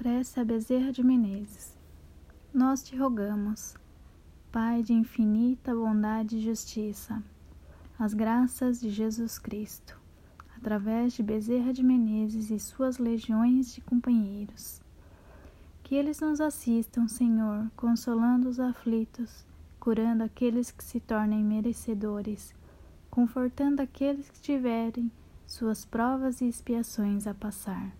Prece a Bezerra de Menezes. Nós te rogamos, Pai de infinita bondade e justiça, as graças de Jesus Cristo, através de Bezerra de Menezes e suas legiões de companheiros. Que eles nos assistam, Senhor, consolando os aflitos, curando aqueles que se tornem merecedores, confortando aqueles que tiverem suas provas e expiações a passar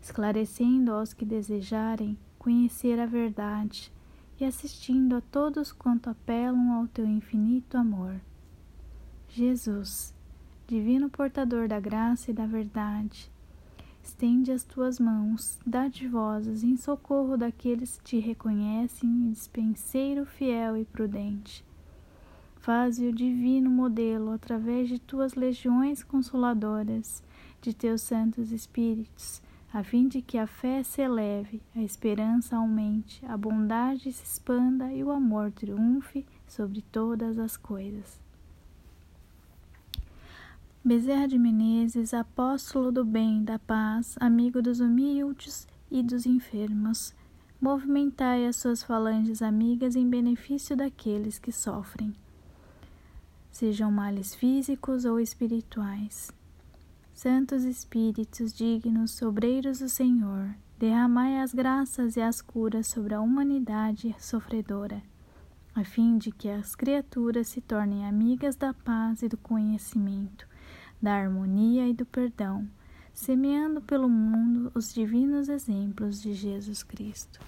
esclarecendo aos que desejarem conhecer a verdade e assistindo a todos quanto apelam ao teu infinito amor. Jesus, divino portador da graça e da verdade, estende as tuas mãos dadivosas em socorro daqueles que te reconhecem dispenseiro fiel e prudente. Faze o divino modelo através de tuas legiões consoladoras, de teus santos espíritos, a fim de que a fé se eleve, a esperança aumente, a bondade se expanda e o amor triunfe sobre todas as coisas. Bezerra de Menezes, apóstolo do bem, da paz, amigo dos humildes e dos enfermos, movimentai as suas falanges amigas em benefício daqueles que sofrem, sejam males físicos ou espirituais. Santos Espíritos dignos, obreiros do Senhor, derramai as graças e as curas sobre a humanidade sofredora, a fim de que as criaturas se tornem amigas da paz e do conhecimento, da harmonia e do perdão, semeando pelo mundo os divinos exemplos de Jesus Cristo.